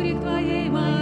крик твоей моей.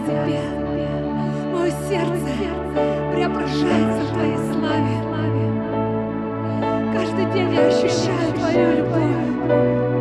тебе. Мое сердце преображается в Твоей славе. Каждый день я ощущаю Твою любовь.